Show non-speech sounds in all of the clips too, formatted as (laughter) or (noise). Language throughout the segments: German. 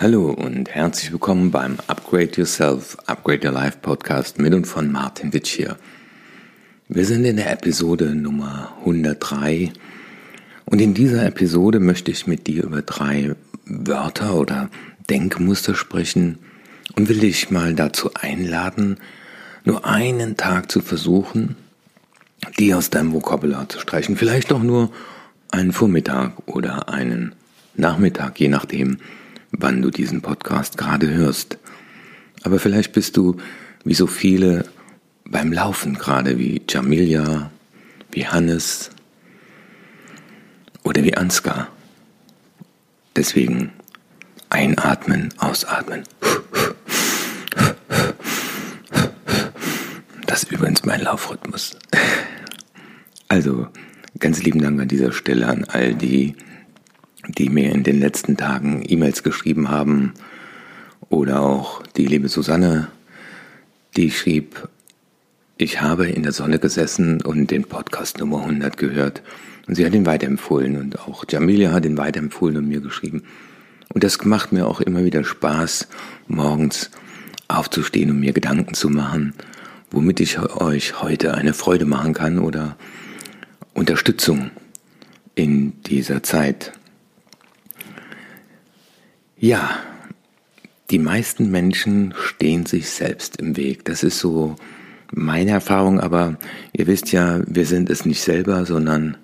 Hallo und herzlich willkommen beim Upgrade Yourself, Upgrade Your Life Podcast mit und von Martin Witsch hier. Wir sind in der Episode Nummer 103 und in dieser Episode möchte ich mit dir über drei Wörter oder Denkmuster sprechen und will dich mal dazu einladen, nur einen Tag zu versuchen, die aus deinem Vokabular zu streichen. Vielleicht auch nur einen Vormittag oder einen Nachmittag, je nachdem, wann du diesen Podcast gerade hörst. Aber vielleicht bist du, wie so viele, beim Laufen gerade, wie Jamilia, wie Hannes oder wie Ansgar. Deswegen einatmen, ausatmen. Das ist übrigens mein Laufrhythmus. Also, ganz lieben Dank an dieser Stelle an all die, die mir in den letzten Tagen E-Mails geschrieben haben oder auch die liebe Susanne, die schrieb, ich habe in der Sonne gesessen und den Podcast Nummer 100 gehört und sie hat ihn weiterempfohlen und auch Jamilia hat ihn weiterempfohlen und mir geschrieben. Und das macht mir auch immer wieder Spaß, morgens aufzustehen und mir Gedanken zu machen, womit ich euch heute eine Freude machen kann oder Unterstützung in dieser Zeit. Ja, die meisten Menschen stehen sich selbst im Weg. Das ist so meine Erfahrung, aber ihr wisst ja, wir sind es nicht selber, sondern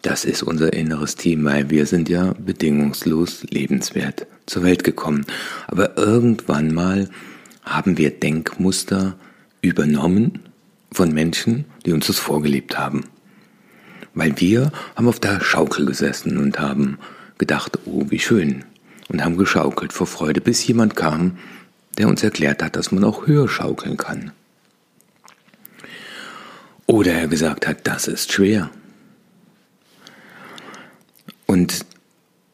das ist unser inneres Team, weil wir sind ja bedingungslos lebenswert zur Welt gekommen. Aber irgendwann mal haben wir Denkmuster übernommen von Menschen, die uns das vorgelebt haben. Weil wir haben auf der Schaukel gesessen und haben gedacht, oh, wie schön, und haben geschaukelt vor Freude, bis jemand kam, der uns erklärt hat, dass man auch höher schaukeln kann. Oder er gesagt hat, das ist schwer. Und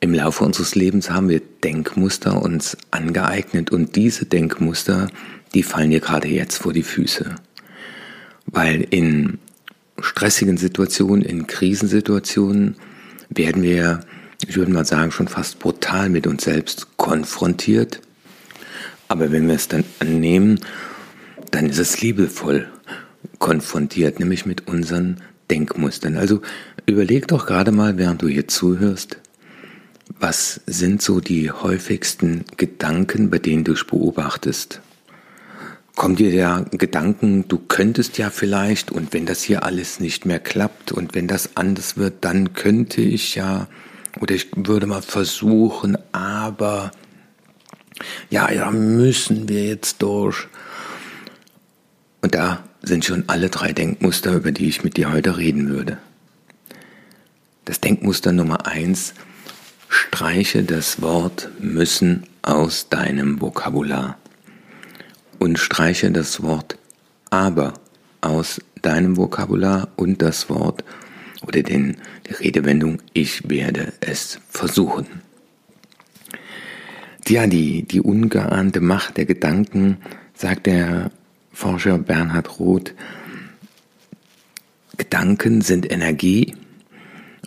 im Laufe unseres Lebens haben wir Denkmuster uns angeeignet und diese Denkmuster, die fallen dir gerade jetzt vor die Füße. Weil in stressigen Situationen, in Krisensituationen werden wir ich würde mal sagen, schon fast brutal mit uns selbst konfrontiert. Aber wenn wir es dann annehmen, dann ist es liebevoll konfrontiert, nämlich mit unseren Denkmustern. Also überleg doch gerade mal, während du hier zuhörst, was sind so die häufigsten Gedanken, bei denen du es beobachtest? Kommt dir der Gedanken, du könntest ja vielleicht und wenn das hier alles nicht mehr klappt und wenn das anders wird, dann könnte ich ja oder ich würde mal versuchen, aber ja, ja, müssen wir jetzt durch. Und da sind schon alle drei Denkmuster, über die ich mit dir heute reden würde. Das Denkmuster Nummer eins, streiche das Wort müssen aus deinem Vokabular und streiche das Wort aber aus deinem Vokabular und das Wort oder den, die Redewendung ich werde es versuchen. Ja, die, die ungeahnte Macht der Gedanken, sagt der Forscher Bernhard Roth, Gedanken sind Energie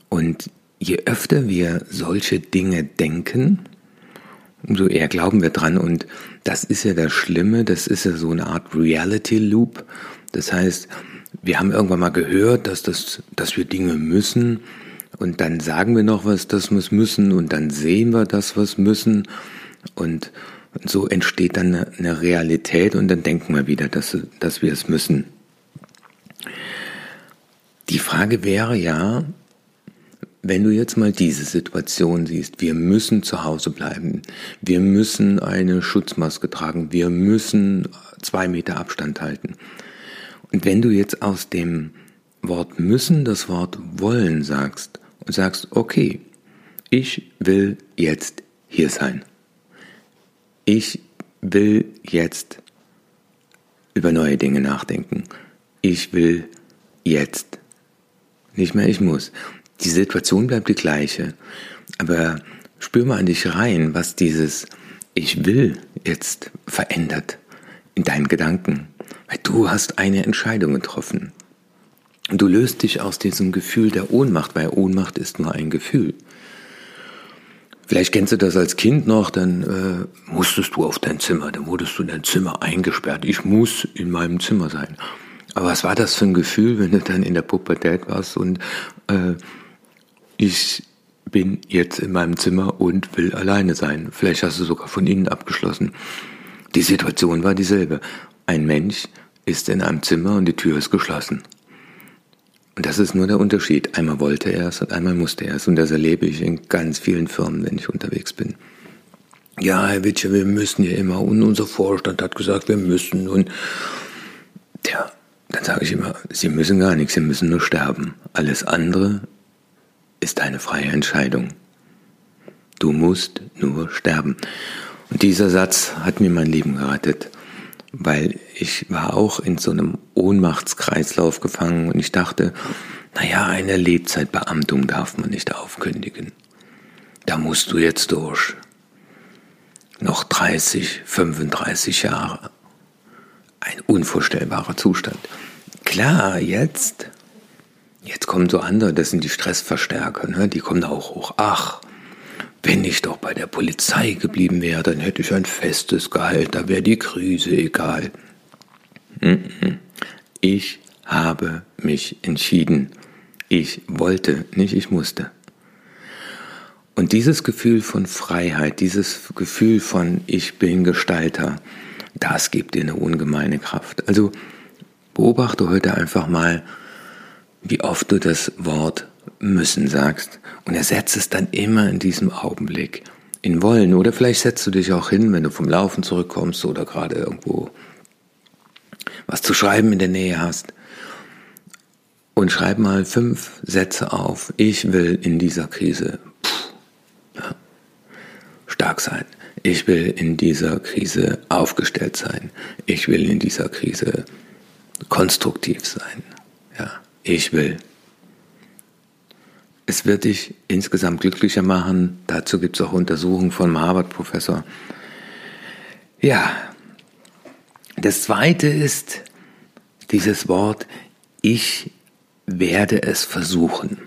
und je öfter wir solche Dinge denken, umso eher glauben wir dran. Und das ist ja das Schlimme, das ist ja so eine Art Reality Loop. Das heißt, wir haben irgendwann mal gehört, dass, das, dass wir Dinge müssen. Und dann sagen wir noch was, wir es müssen. Und dann sehen wir das, was müssen. Und so entsteht dann eine, eine Realität. Und dann denken wir wieder, dass, dass wir es müssen. Die Frage wäre ja, wenn du jetzt mal diese Situation siehst, wir müssen zu Hause bleiben, wir müssen eine Schutzmaske tragen, wir müssen zwei Meter Abstand halten. Und wenn du jetzt aus dem Wort müssen das Wort wollen sagst und sagst, okay, ich will jetzt hier sein. Ich will jetzt über neue Dinge nachdenken. Ich will jetzt. Nicht mehr ich muss. Die Situation bleibt die gleiche. Aber spür mal an dich rein, was dieses Ich will jetzt verändert in deinen Gedanken. Du hast eine Entscheidung getroffen. Du löst dich aus diesem Gefühl der Ohnmacht, weil Ohnmacht ist nur ein Gefühl. Vielleicht kennst du das als Kind noch, dann äh, musstest du auf dein Zimmer, dann wurdest du in dein Zimmer eingesperrt. Ich muss in meinem Zimmer sein. Aber was war das für ein Gefühl, wenn du dann in der Pubertät warst und äh, ich bin jetzt in meinem Zimmer und will alleine sein. Vielleicht hast du sogar von innen abgeschlossen. Die Situation war dieselbe. Ein Mensch ist in einem Zimmer und die Tür ist geschlossen. Und das ist nur der Unterschied. Einmal wollte er es und einmal musste er es. Und das erlebe ich in ganz vielen Firmen, wenn ich unterwegs bin. Ja, Herr Witsche, wir müssen ja immer. Und unser Vorstand hat gesagt, wir müssen. Und ja, dann sage ich immer, Sie müssen gar nichts, Sie müssen nur sterben. Alles andere ist eine freie Entscheidung. Du musst nur sterben. Und dieser Satz hat mir mein Leben gerettet, weil ich war auch in so einem Ohnmachtskreislauf gefangen und ich dachte, naja, eine Lebzeitbeamtung darf man nicht aufkündigen. Da musst du jetzt durch. Noch 30, 35 Jahre. Ein unvorstellbarer Zustand. Klar, jetzt Jetzt kommen so andere, das sind die Stressverstärker, ne? die kommen da auch hoch. Ach, wenn ich doch bei der Polizei geblieben wäre, dann hätte ich ein festes Gehalt, da wäre die Krise egal. Ich habe mich entschieden. Ich wollte, nicht ich musste. Und dieses Gefühl von Freiheit, dieses Gefühl von ich bin Gestalter, das gibt dir eine ungemeine Kraft. Also beobachte heute einfach mal, wie oft du das Wort müssen sagst und ersetze es dann immer in diesem Augenblick in wollen. Oder vielleicht setzt du dich auch hin, wenn du vom Laufen zurückkommst oder gerade irgendwo was zu schreiben in der Nähe hast. Und schreib mal fünf Sätze auf. Ich will in dieser Krise pff, ja, stark sein. Ich will in dieser Krise aufgestellt sein. Ich will in dieser Krise konstruktiv sein. Ja. Ich will. Es wird dich insgesamt glücklicher machen. Dazu gibt es auch Untersuchungen von Harvard-Professor. Ja, das zweite ist dieses Wort, ich werde es versuchen.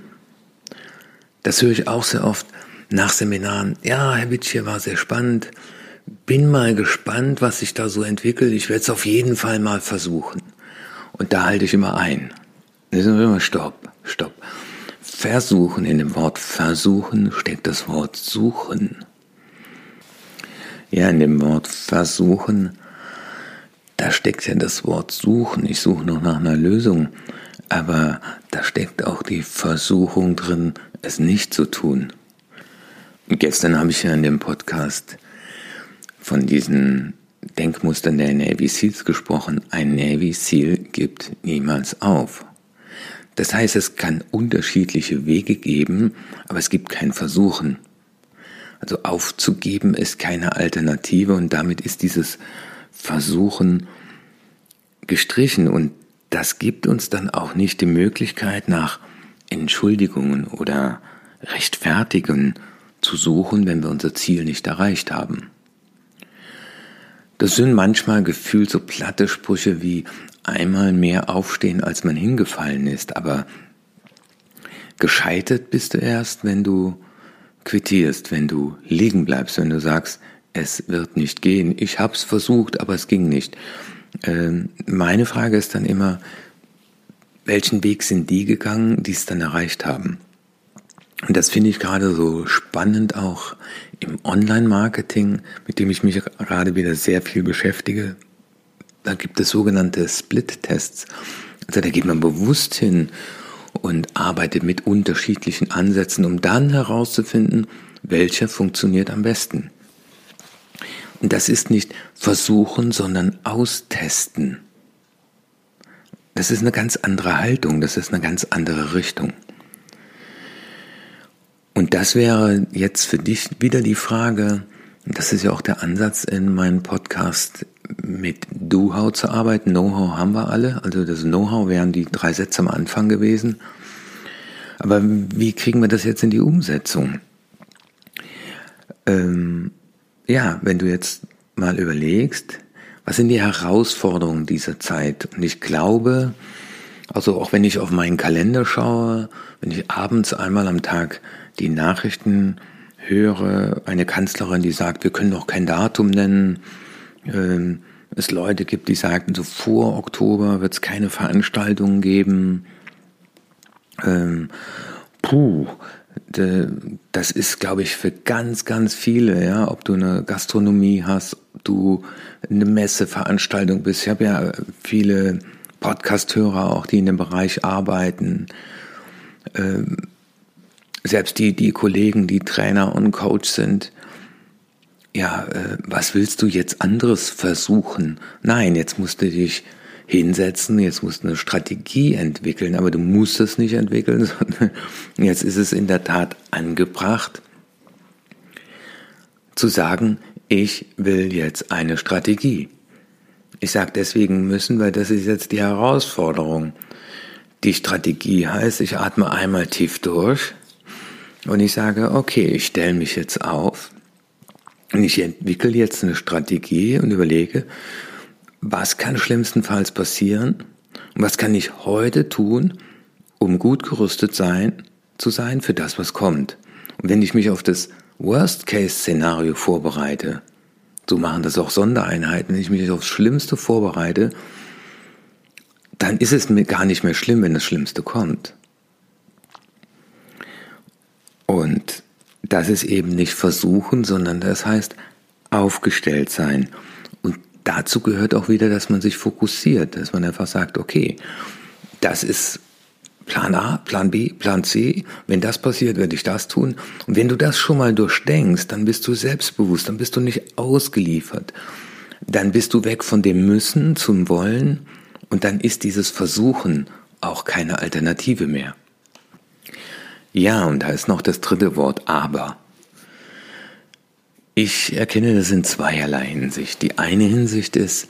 Das höre ich auch sehr oft nach Seminaren. Ja, Herr Witsch, hier war sehr spannend. Bin mal gespannt, was sich da so entwickelt. Ich werde es auf jeden Fall mal versuchen. Und da halte ich immer ein. Stopp, stopp. Versuchen, in dem Wort versuchen steckt das Wort suchen. Ja, in dem Wort versuchen, da steckt ja das Wort suchen. Ich suche noch nach einer Lösung. Aber da steckt auch die Versuchung drin, es nicht zu tun. Und gestern habe ich ja in dem Podcast von diesen Denkmustern der Navy Seals gesprochen. Ein Navy Seal gibt niemals auf. Das heißt, es kann unterschiedliche Wege geben, aber es gibt kein Versuchen. Also aufzugeben ist keine Alternative und damit ist dieses Versuchen gestrichen und das gibt uns dann auch nicht die Möglichkeit nach Entschuldigungen oder Rechtfertigen zu suchen, wenn wir unser Ziel nicht erreicht haben. Das sind manchmal gefühlt so platte Sprüche wie einmal mehr aufstehen, als man hingefallen ist, aber gescheitert bist du erst, wenn du quittierst, wenn du liegen bleibst, wenn du sagst, es wird nicht gehen. Ich hab's versucht, aber es ging nicht. Ähm, meine Frage ist dann immer, welchen Weg sind die gegangen, die es dann erreicht haben? Und das finde ich gerade so spannend auch im Online-Marketing, mit dem ich mich gerade wieder sehr viel beschäftige. Da gibt es sogenannte Split-Tests. Also da geht man bewusst hin und arbeitet mit unterschiedlichen Ansätzen, um dann herauszufinden, welcher funktioniert am besten. Und das ist nicht versuchen, sondern austesten. Das ist eine ganz andere Haltung, das ist eine ganz andere Richtung. Und das wäre jetzt für dich wieder die Frage, das ist ja auch der Ansatz in meinem Podcast, mit Do-How zu arbeiten. Know-how haben wir alle, also das Know-how wären die drei Sätze am Anfang gewesen. Aber wie kriegen wir das jetzt in die Umsetzung? Ähm, ja, wenn du jetzt mal überlegst, was sind die Herausforderungen dieser Zeit? Und ich glaube, also auch wenn ich auf meinen Kalender schaue, wenn ich abends einmal am Tag die Nachrichten höre eine Kanzlerin, die sagt, wir können doch kein Datum nennen. Ähm, es Leute gibt, die sagten, so vor Oktober wird es keine Veranstaltungen geben. Ähm, puh, das ist, glaube ich, für ganz, ganz viele, ja, ob du eine Gastronomie hast, ob du eine Messeveranstaltung bist. Ich habe ja viele Podcast-Hörer auch, die in dem Bereich arbeiten. Ähm, selbst die, die Kollegen, die Trainer und Coach sind, ja, äh, was willst du jetzt anderes versuchen? Nein, jetzt musst du dich hinsetzen, jetzt musst du eine Strategie entwickeln, aber du musst es nicht entwickeln, (laughs) sondern jetzt ist es in der Tat angebracht, zu sagen, ich will jetzt eine Strategie. Ich sage deswegen müssen, weil das ist jetzt die Herausforderung. Die Strategie heißt, ich atme einmal tief durch und ich sage, okay, ich stelle mich jetzt auf und ich entwickle jetzt eine Strategie und überlege, was kann schlimmstenfalls passieren und was kann ich heute tun, um gut gerüstet sein, zu sein für das, was kommt. Und wenn ich mich auf das Worst-Case-Szenario vorbereite, so machen das auch Sondereinheiten, wenn ich mich aufs Schlimmste vorbereite, dann ist es mir gar nicht mehr schlimm, wenn das Schlimmste kommt. Und das ist eben nicht versuchen, sondern das heißt aufgestellt sein. Und dazu gehört auch wieder, dass man sich fokussiert, dass man einfach sagt, okay, das ist Plan A, Plan B, Plan C. Wenn das passiert, werde ich das tun. Und wenn du das schon mal durchdenkst, dann bist du selbstbewusst, dann bist du nicht ausgeliefert. Dann bist du weg von dem Müssen zum Wollen und dann ist dieses Versuchen auch keine Alternative mehr. Ja, und da ist noch das dritte Wort aber. Ich erkenne das in zweierlei Hinsicht. Die eine Hinsicht ist,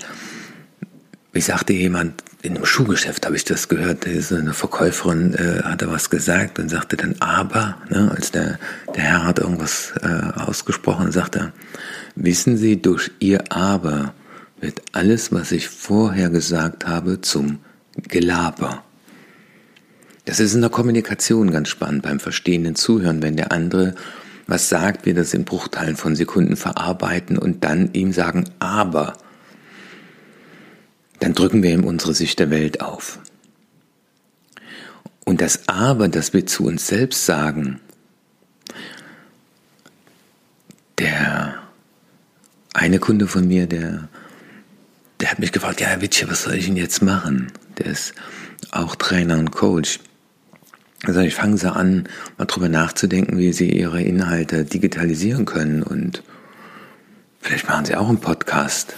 wie sagte jemand, in einem Schuhgeschäft habe ich das gehört, eine Verkäuferin äh, hatte was gesagt und sagte dann aber, ne, als der, der Herr hat irgendwas äh, ausgesprochen, sagte wissen Sie, durch Ihr aber wird alles, was ich vorher gesagt habe, zum Gelaber. Das ist in der Kommunikation ganz spannend beim verstehenden Zuhören, wenn der andere was sagt, wir das in Bruchteilen von Sekunden verarbeiten und dann ihm sagen, aber, dann drücken wir ihm unsere Sicht der Welt auf. Und das aber, das wir zu uns selbst sagen, der eine Kunde von mir, der, der hat mich gefragt, ja, Herr Witsche, was soll ich denn jetzt machen? Der ist auch Trainer und Coach. Also ich fange sie an, mal drüber nachzudenken, wie sie ihre Inhalte digitalisieren können und vielleicht machen sie auch einen Podcast.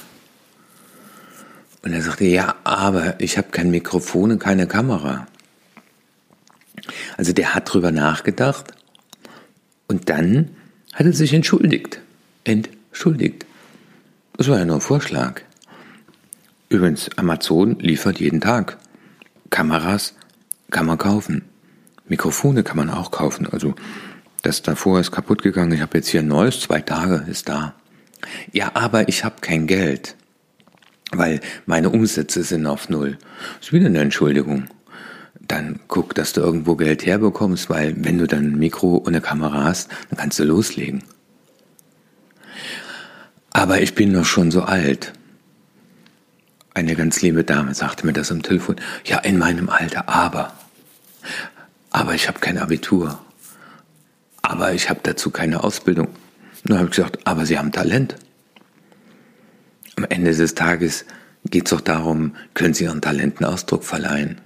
Und er sagte, ja, aber ich habe kein Mikrofon und keine Kamera. Also der hat drüber nachgedacht und dann hat er sich entschuldigt. Entschuldigt. Das war ja nur ein Vorschlag. Übrigens, Amazon liefert jeden Tag. Kameras kann man kaufen. Mikrofone kann man auch kaufen. Also das davor ist kaputt gegangen. Ich habe jetzt hier ein neues, zwei Tage ist da. Ja, aber ich habe kein Geld, weil meine Umsätze sind auf Null. Ist wieder eine Entschuldigung. Dann guck, dass du irgendwo Geld herbekommst, weil wenn du dann ein Mikro und eine Kamera hast, dann kannst du loslegen. Aber ich bin noch schon so alt. Eine ganz liebe Dame sagte mir das am Telefon. Ja, in meinem Alter, aber aber ich habe kein Abitur. Aber ich habe dazu keine Ausbildung. Dann habe ich gesagt, aber Sie haben Talent. Am Ende des Tages geht es doch darum, können Sie Ihren Talenten Ausdruck verleihen.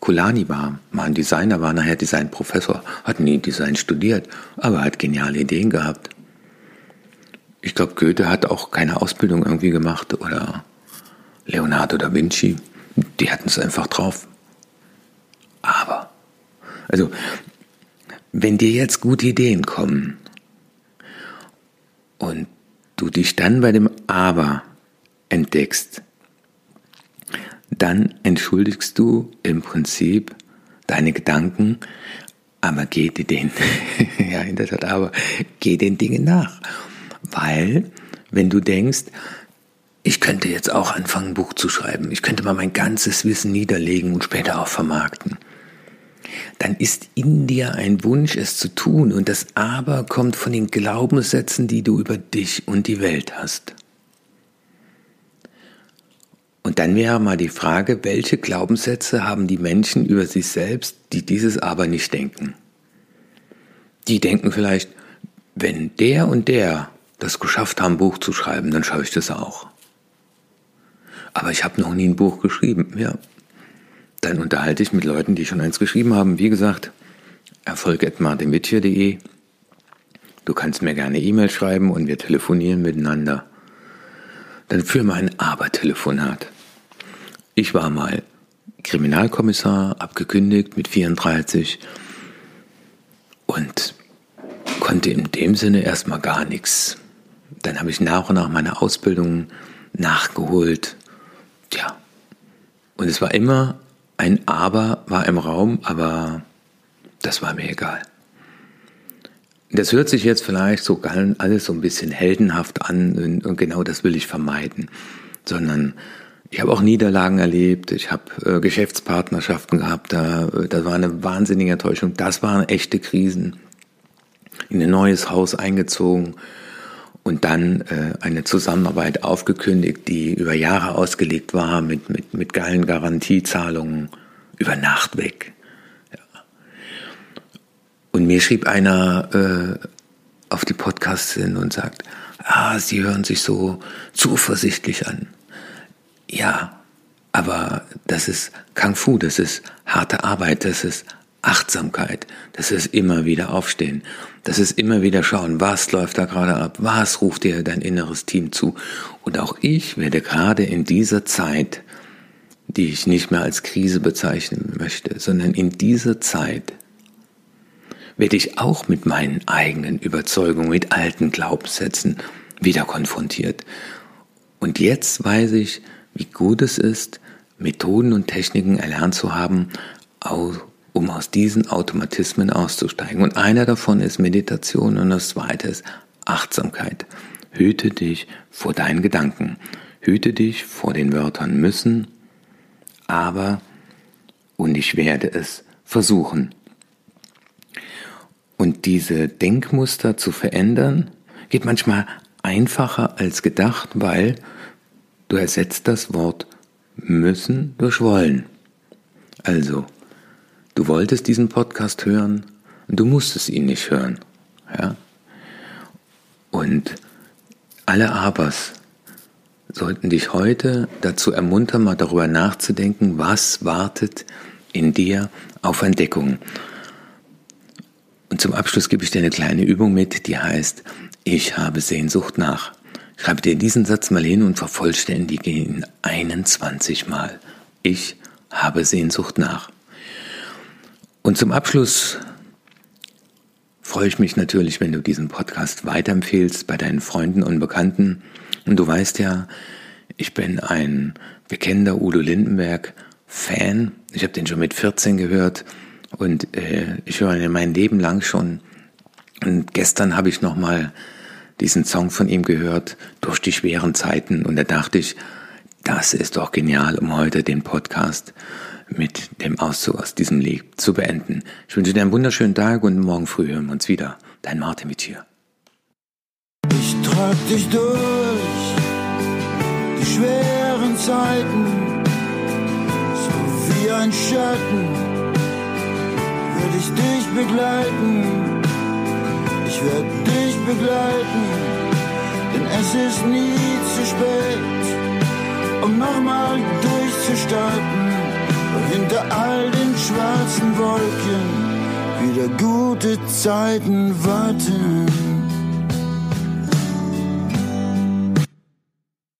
Kulani war mal ein Designer, war nachher Designprofessor, hat nie Design studiert, aber hat geniale Ideen gehabt. Ich glaube, Goethe hat auch keine Ausbildung irgendwie gemacht oder Leonardo da Vinci. Die hatten es einfach drauf. Aber also, wenn dir jetzt gute Ideen kommen und du dich dann bei dem Aber entdeckst, dann entschuldigst du im Prinzip deine Gedanken, aber geh den, (laughs) ja, in der Tat, aber geh den Dingen nach. Weil, wenn du denkst, ich könnte jetzt auch anfangen, ein Buch zu schreiben, ich könnte mal mein ganzes Wissen niederlegen und später auch vermarkten, dann ist in dir ein Wunsch, es zu tun. Und das Aber kommt von den Glaubenssätzen, die du über dich und die Welt hast. Und dann wäre mal die Frage, welche Glaubenssätze haben die Menschen über sich selbst, die dieses Aber nicht denken? Die denken vielleicht, wenn der und der das geschafft haben, Buch zu schreiben, dann schaffe ich das auch. Aber ich habe noch nie ein Buch geschrieben. Ja, dann unterhalte ich mit Leuten, die schon eins geschrieben haben. Wie gesagt, erfolg.martinwittier.de. Du kannst mir gerne E-Mail schreiben und wir telefonieren miteinander. Dann führen wir ein Aber-Telefonat. Ich war mal Kriminalkommissar, abgekündigt mit 34 und konnte in dem Sinne erstmal gar nichts. Dann habe ich nach und nach meine Ausbildung nachgeholt. Tja, und es war immer ein Aber war im Raum, aber das war mir egal. Das hört sich jetzt vielleicht so alles so ein bisschen heldenhaft an und, genau das will ich vermeiden, sondern ich habe auch Niederlagen erlebt, ich habe äh, Geschäftspartnerschaften gehabt, da, da war eine wahnsinnige Enttäuschung, das waren echte Krisen. In ein neues Haus eingezogen und dann äh, eine Zusammenarbeit aufgekündigt, die über Jahre ausgelegt war mit, mit, mit geilen Garantiezahlungen über Nacht weg. Ja. Und mir schrieb einer äh, auf die Podcasts hin und sagt, ah, Sie hören sich so zuversichtlich an. Ja, aber das ist Kung Fu, das ist harte Arbeit, das ist Achtsamkeit, das ist immer wieder aufstehen, das ist immer wieder schauen, was läuft da gerade ab, was ruft dir dein inneres Team zu. Und auch ich werde gerade in dieser Zeit, die ich nicht mehr als Krise bezeichnen möchte, sondern in dieser Zeit werde ich auch mit meinen eigenen Überzeugungen, mit alten Glaubenssätzen wieder konfrontiert. Und jetzt weiß ich, wie gut es ist, Methoden und Techniken erlernt zu haben, um aus diesen Automatismen auszusteigen. Und einer davon ist Meditation und das zweite ist Achtsamkeit. Hüte dich vor deinen Gedanken. Hüte dich vor den Wörtern müssen, aber und ich werde es versuchen. Und diese Denkmuster zu verändern, geht manchmal einfacher als gedacht, weil du ersetzt das Wort müssen durch wollen. Also, Du wolltest diesen Podcast hören du musstest ihn nicht hören. Ja? Und alle Abers sollten dich heute dazu ermuntern, mal darüber nachzudenken, was wartet in dir auf Entdeckung. Und zum Abschluss gebe ich dir eine kleine Übung mit, die heißt, ich habe Sehnsucht nach. Schreibe dir diesen Satz mal hin und vervollständige ihn 21 Mal. Ich habe Sehnsucht nach. Und zum Abschluss freue ich mich natürlich, wenn du diesen Podcast weiterempfehlst bei deinen Freunden und Bekannten. Und du weißt ja, ich bin ein bekennender Udo Lindenberg Fan. Ich habe den schon mit 14 gehört und äh, ich höre ihn mein Leben lang schon. Und gestern habe ich noch mal diesen Song von ihm gehört durch die schweren Zeiten und da dachte ich, das ist doch genial, um heute den Podcast mit dem Auszug aus diesem Lied zu beenden. Ich wünsche dir einen wunderschönen Tag und morgen früh hören wir uns wieder. Dein Martin mit hier. Ich trag dich durch die schweren Zeiten, so wie ein Schatten, würde ich dich begleiten. Ich werde dich begleiten, denn es ist nie zu spät, um nochmal durchzustarten hinter all den schwarzen Wolken wieder gute Zeiten warten.